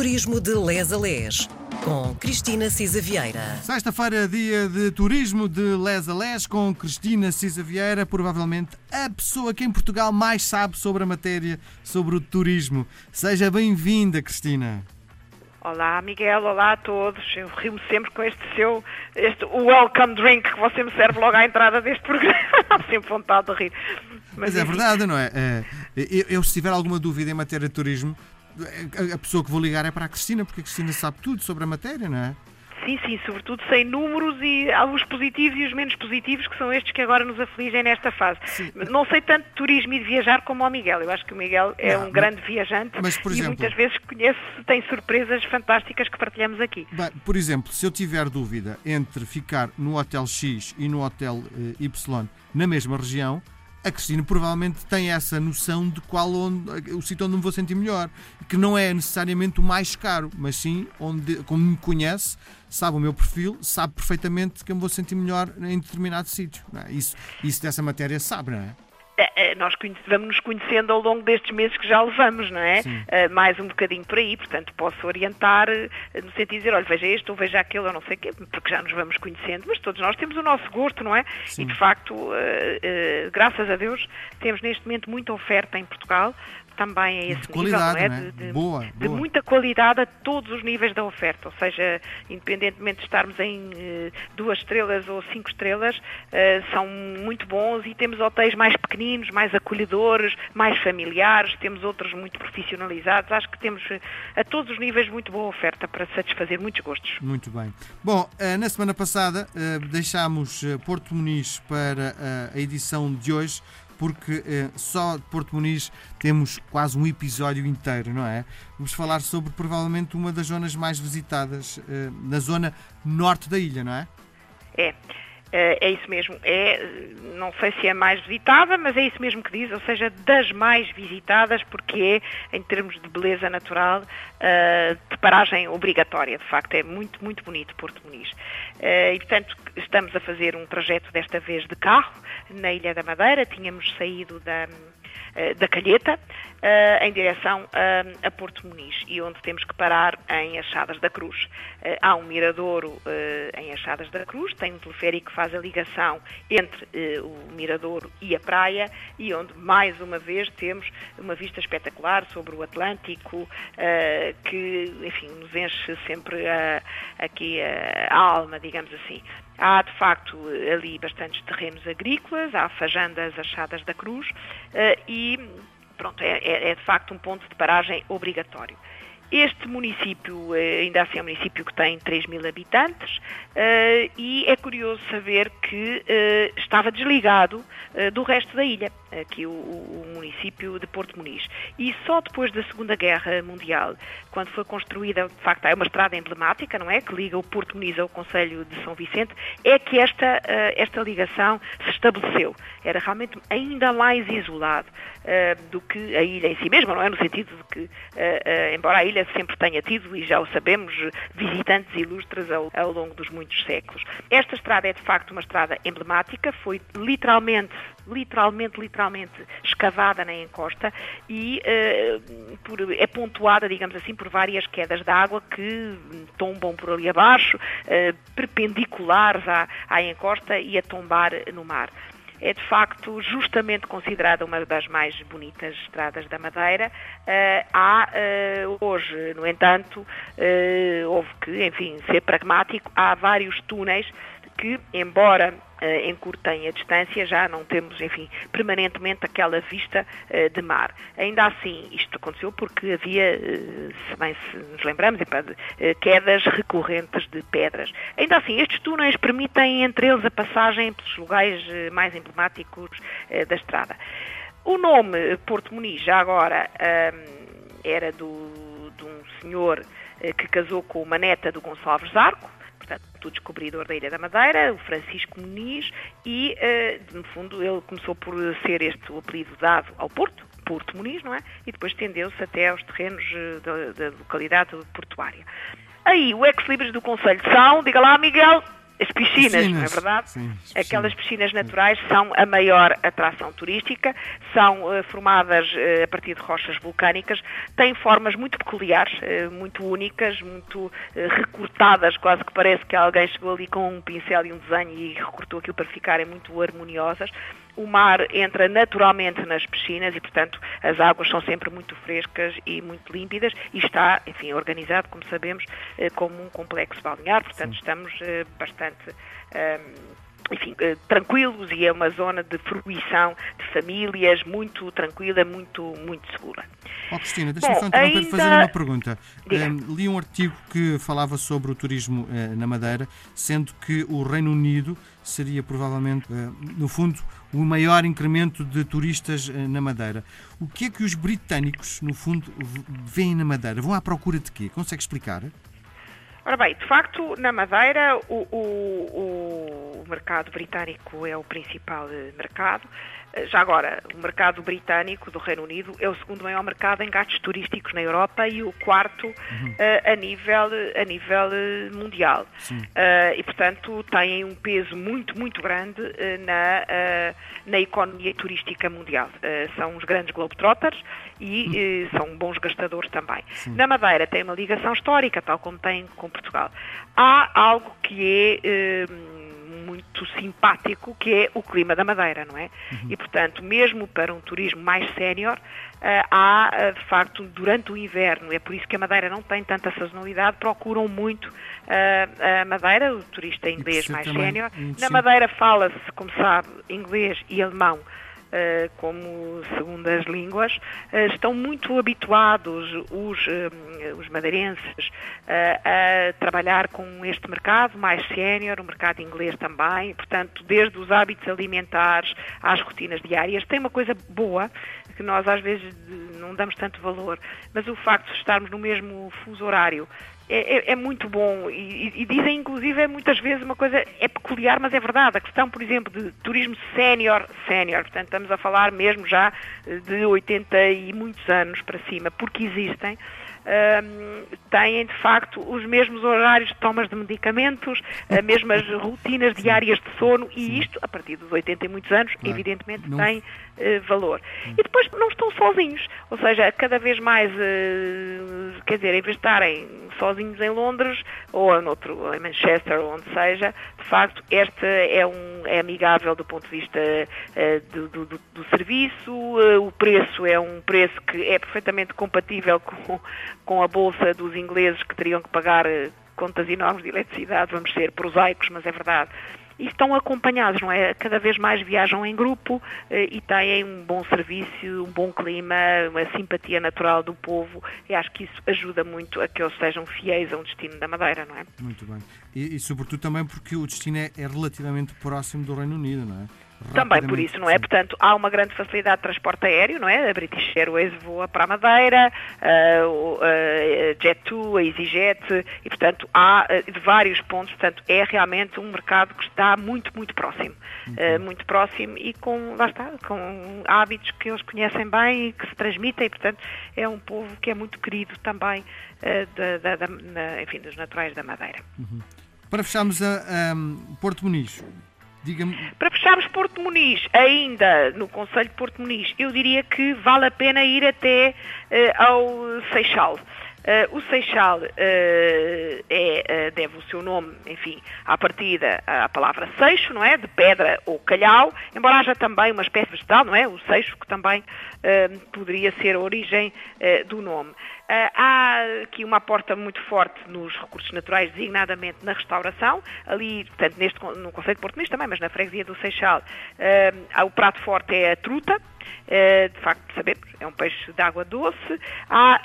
Turismo de Les a Les, com Cristina Cisa Vieira. Sexta-feira, dia de turismo de Les a Les, com Cristina Cisa Vieira, provavelmente a pessoa que em Portugal mais sabe sobre a matéria, sobre o turismo. Seja bem-vinda, Cristina. Olá, Miguel, olá a todos. Eu rimo sempre com este seu, este welcome drink que você me serve logo à entrada deste programa. Sempre vontade de rir. Mas, Mas é verdade, não é? é eu, eu, se tiver alguma dúvida em matéria de turismo, a pessoa que vou ligar é para a Cristina, porque a Cristina sabe tudo sobre a matéria, não é? Sim, sim, sobretudo sem números e os positivos e os menos positivos, que são estes que agora nos afligem nesta fase. Sim. Não sei tanto de turismo e de viajar como o Miguel. Eu acho que o Miguel é não, um grande viajante mas, por exemplo, e muitas vezes conhece, tem surpresas fantásticas que partilhamos aqui. Bem, por exemplo, se eu tiver dúvida entre ficar no Hotel X e no Hotel eh, Y na mesma região, a Cristina provavelmente tem essa noção de qual onde, o sítio onde me vou sentir melhor, que não é necessariamente o mais caro, mas sim onde, como me conhece, sabe o meu perfil, sabe perfeitamente que eu me vou sentir melhor em determinado sítio. É? Isso, isso dessa matéria sabe, não é? É, nós vamos nos conhecendo ao longo destes meses que já levamos, não é? Uh, mais um bocadinho por aí, portanto posso orientar uh, no sentido de dizer, olha, veja este ou veja aquele, ou não sei o quê, porque já nos vamos conhecendo, mas todos nós temos o nosso gosto, não é? Sim. E de facto, graças a Deus, temos neste momento muita oferta em Portugal, também a esse de nível, não é? Não é? De, boa, de boa. muita qualidade a todos os níveis da oferta, ou seja, independentemente de estarmos em uh, duas estrelas ou cinco estrelas, uh, são muito bons e temos hotéis mais pequeninos, mais acolhedores, mais familiares, temos outros muito profissionalizados, acho que temos uh, a todos os níveis muito boa oferta para satisfazer muitos gostos. Muito bem. Bom, na semana passada deixámos Porto Muniz para a edição de hoje porque eh, só de Porto Muniz temos quase um episódio inteiro, não é? Vamos falar sobre provavelmente uma das zonas mais visitadas eh, na zona norte da ilha, não é? É. Eh, é isso mesmo. É, não sei se é mais visitada, mas é isso mesmo que diz, ou seja, das mais visitadas, porque é, em termos de beleza natural, uh, de paragem obrigatória. De facto, é muito, muito bonito Porto Muniz. E, portanto, estamos a fazer um trajeto desta vez de carro na Ilha da Madeira. Tínhamos saído da eh, da Calheta eh, em direção a, a, Porto Muniz e onde temos que parar em Achadas da Cruz. Eh, há um miradouro em Achadas da Cruz, tem um teleférico que faz a ligação entre o miradouro e a praia e onde mais uma vez temos uma vista espetacular sobre o Atlântico que, enfim, nos enche sempre aqui a alma, digamos assim. Há, de facto, ali bastantes terrenos agrícolas, há fajandas achadas da cruz eh, e, pronto, é, é, é de facto um ponto de paragem obrigatório. Este município, eh, ainda assim, é um município que tem 3 mil habitantes eh, e é curioso saber que estava desligado do resto da ilha, aqui o, o, município de Porto Muniz. E só depois da Segunda Guerra Mundial, quando foi construída, de facto, é uma estrada emblemática, não é? Que liga o Porto Muniz ao Conselho de São Vicente, é que esta, esta ligação se estabeleceu. Era realmente ainda mais isolado do que a ilha em si mesma, não é? No sentido de que, embora a ilha sempre tenha tido, e já o sabemos, visitantes ilustres ao, ao longo dos muitos séculos. Esta estrada é de facto uma estrada emblemática, foi literalmente literalmente, literalmente escavada na encosta e uh, por, é pontuada, digamos assim, por várias quedas de água que tombam por ali abaixo, uh, perpendiculares à, à encosta e a tombar no mar é de facto justamente considerada uma das mais bonitas estradas da Madeira. Uh, há uh, hoje, no entanto, uh, houve que, enfim, ser pragmático, há vários túneis que, embora encurtem a distância, já não temos, enfim, permanentemente aquela vista uh, de mar. Ainda assim, isto aconteceu porque havia, uh, se bem se nos lembramos, quedas recorrentes de pedras. Ainda assim, estes túneis permitem, entre eles, a passagem pelos lugares mais emblemáticos da estrada. O nome Porto Muniz, já agora, era do, de um senhor que casou com uma neta do Gonçalves Zarco, portanto, o descobridor da Ilha da Madeira, o Francisco Muniz, e, uh, no fundo, ele começou por ser este o apelido dado ao Porto, Porto Muniz, não é? E depois estendeu-se até aos terrenos uh, da, da, localidade portuária. Aí, o ex-libris do Conselho são, diga lá, Miguel. As piscinas, piscinas, não é verdade? Sim, Aquelas piscinas naturais são a maior atração turística, são uh, formadas uh, a partir de rochas vulcânicas, têm formas muito peculiares, uh, muito únicas, muito recortadas, quase que parece que alguém chegou ali com um pincel e um desenho e recortou aquilo para ficarem muito harmoniosas o mar entra naturalmente nas piscinas e, portanto, as águas são sempre muito frescas e muito límpidas e está, enfim, organizado, como sabemos, eh, como um complexo balnear, portanto, Sim. estamos eh, bastante ehm, enfim, eh, tranquilos e é uma zona de fruição de famílias muito tranquila, muito, muito segura. Oh, Cristina, deixa-me só interromper ainda... fazer uma pergunta. Um, li um artigo que falava sobre o turismo uh, na Madeira, sendo que o Reino Unido seria provavelmente, uh, no fundo, o maior incremento de turistas uh, na Madeira. O que é que os britânicos, no fundo, veem na Madeira? Vão à procura de quê? Consegue explicar? Ora bem, de facto, na Madeira o, o, o mercado britânico é o principal mercado. Já agora, o mercado britânico do Reino Unido é o segundo maior mercado em gastos turísticos na Europa e o quarto uhum. uh, a nível, a nível eh, mundial. Uh, e, portanto, têm um peso muito, muito grande uh, na, na economia turística mundial. são os grandes globetrotters e uhum. são bons gastadores também. Sim. Na Madeira tem uma ligação histórica, tal como tem com Portugal. Há algo que é muito simpático, que é o clima da Madeira, não é? Uhum. E, portanto, mesmo para um turismo mais sénior, uh, há, uh, de facto, durante o inverno, é por isso que a Madeira não tem tanta sazonalidade, procuram muito uh, a Madeira, o turista inglês mais sénior. Na Madeira fala-se, como sabe, inglês e alemão eh, como segundas línguas, eh, estão muito habituados os, eh, os madeirenses a trabalhar com este mercado mais sénior, o mercado inglês também, portanto, desde os hábitos alimentares às rotinas diárias, tem uma coisa boa que nós às vezes não damos tanto valor, mas o facto de estarmos no mesmo fuso horário é, é, é, muito bom. E, e, dizem inclusive muitas vezes uma coisa é peculiar, mas é verdade. A questão, por exemplo, de turismo sénior, sénior, portanto estamos a falar mesmo já de 80 e muitos anos para cima, porque existem têm de facto os mesmos horários de tomas de medicamentos, as mesmas rotinas diárias de sono e isto, a partir dos 80 e muitos anos, claro. evidentemente não. tem uh, valor. Hum. E depois não estão sozinhos, ou seja, cada vez mais, uh, quer dizer, em vez de estarem sozinhos em Londres ou noutro, em Manchester ou onde seja, de facto, esta é, um, é amigável do ponto de vista uh, do, do, do, serviço, o preço é um preço que é perfeitamente compatível com, com a bolsa dos ingleses que teriam que pagar eh, contas enormes de eletricidade, vamos ser prosaicos, mas é verdade. E estão acompanhados, não é? Cada vez mais viajam em grupo eh, e têm um bom serviço, um bom clima, uma simpatia natural do povo e acho que isso ajuda muito a que eles sejam fiéis a um destino da Madeira, não é? Muito bem. E, e sobretudo também porque o destino é, é relativamente próximo do Reino Unido, não é? Também por isso, não é? Sim. Portanto, há uma grande facilidade de transporte aéreo, não é? A British Airways voa para a Madeira, a Jet2, a EasyJet, e portanto há eh, de vários pontos, portanto é realmente um mercado que está muito, muito próximo. Uhum. muito próximo e com, lá está, com hábitos que eles conhecem bem e que se transmitem, e portanto é um povo que é muito querido também uh, da, da, da, enfim, dos naturais da Madeira. Uhum. Para fecharmos a, a Porto Muniz, para fecharmos Porto Muniz, ainda no Conselho de Porto Muniz, eu diria que vale a pena ir até uh, ao Seixal. Uh, o Seixal uh, é, deve o seu nome, enfim, à partida à palavra seixo, não é? De pedra ou calhau, embora haja também uma espécie vegetal, não é? O seixo, que também poderia ser a origem do nome. Uh, há aqui uma aporta muito forte nos recursos naturais, designadamente na restauração, ali, portanto, neste, no Conceito de Porto Muniz também, mas na freguesia do Seixal, uh, o prato forte é a truta, uh, de facto, sabemos, é um peixe de água doce. Há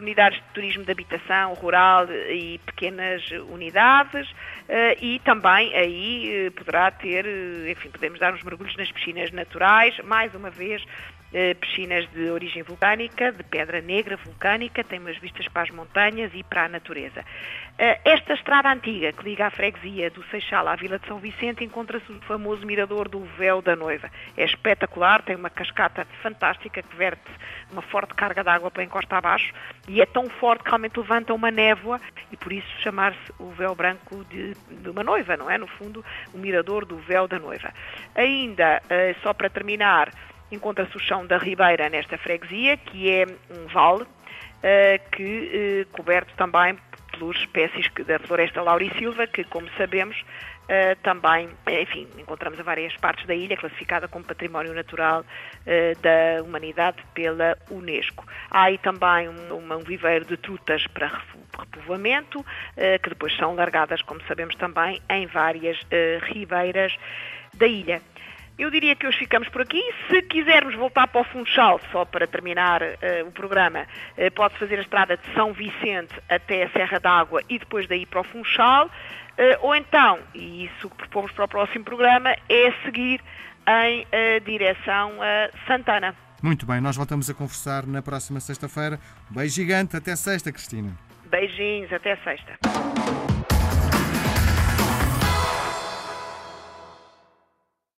unidades de turismo de habitação rural e pequenas unidades, e também aí poderá ter, enfim, podemos dar uns mergulhos nas piscinas naturais, mais uma vez, piscinas de origem vulcânica, de pedra negra vulcânica, tem umas vistas para as montanhas e para a natureza. Esta estrada antiga que liga a freguesia do Seixal à Vila de São Vicente encontra-se o famoso mirador do Véu da Noiva. É espetacular, tem uma cascata fantástica que verte uma forte carga de água para encosta abaixo e é tão forte que realmente levanta uma névoa e por isso chamar-se o véu branco de, de, uma noiva, não é? No fundo, o mirador do véu da noiva. Ainda, eh, só para terminar, encontra-se o chão da Ribeira nesta freguesia, que é um vale, eh, que eh, coberto também pelas espécies da floresta laurisilva, que, como sabemos, Uh, também, enfim, encontramos a várias partes da ilha, classificada como Património Natural uh, da Humanidade pela Unesco. Há aí também um, um viveiro de trutas para repovoamento, uh, que depois são largadas, como sabemos também, em várias ribeiras da ilha. Eu diria que hoje ficamos por aqui. Se quisermos voltar para o Funchal, só para terminar uh, o programa, uh, pode fazer a estrada de São Vicente até a Serra d'Água e depois daí para o Funchal. Uh, ou então, e isso que propomos para o próximo programa, é seguir em direção a Santana. Muito bem, nós voltamos a conversar na próxima sexta-feira. Um beijo gigante, até sexta, Cristina. Beijinhos, até sexta.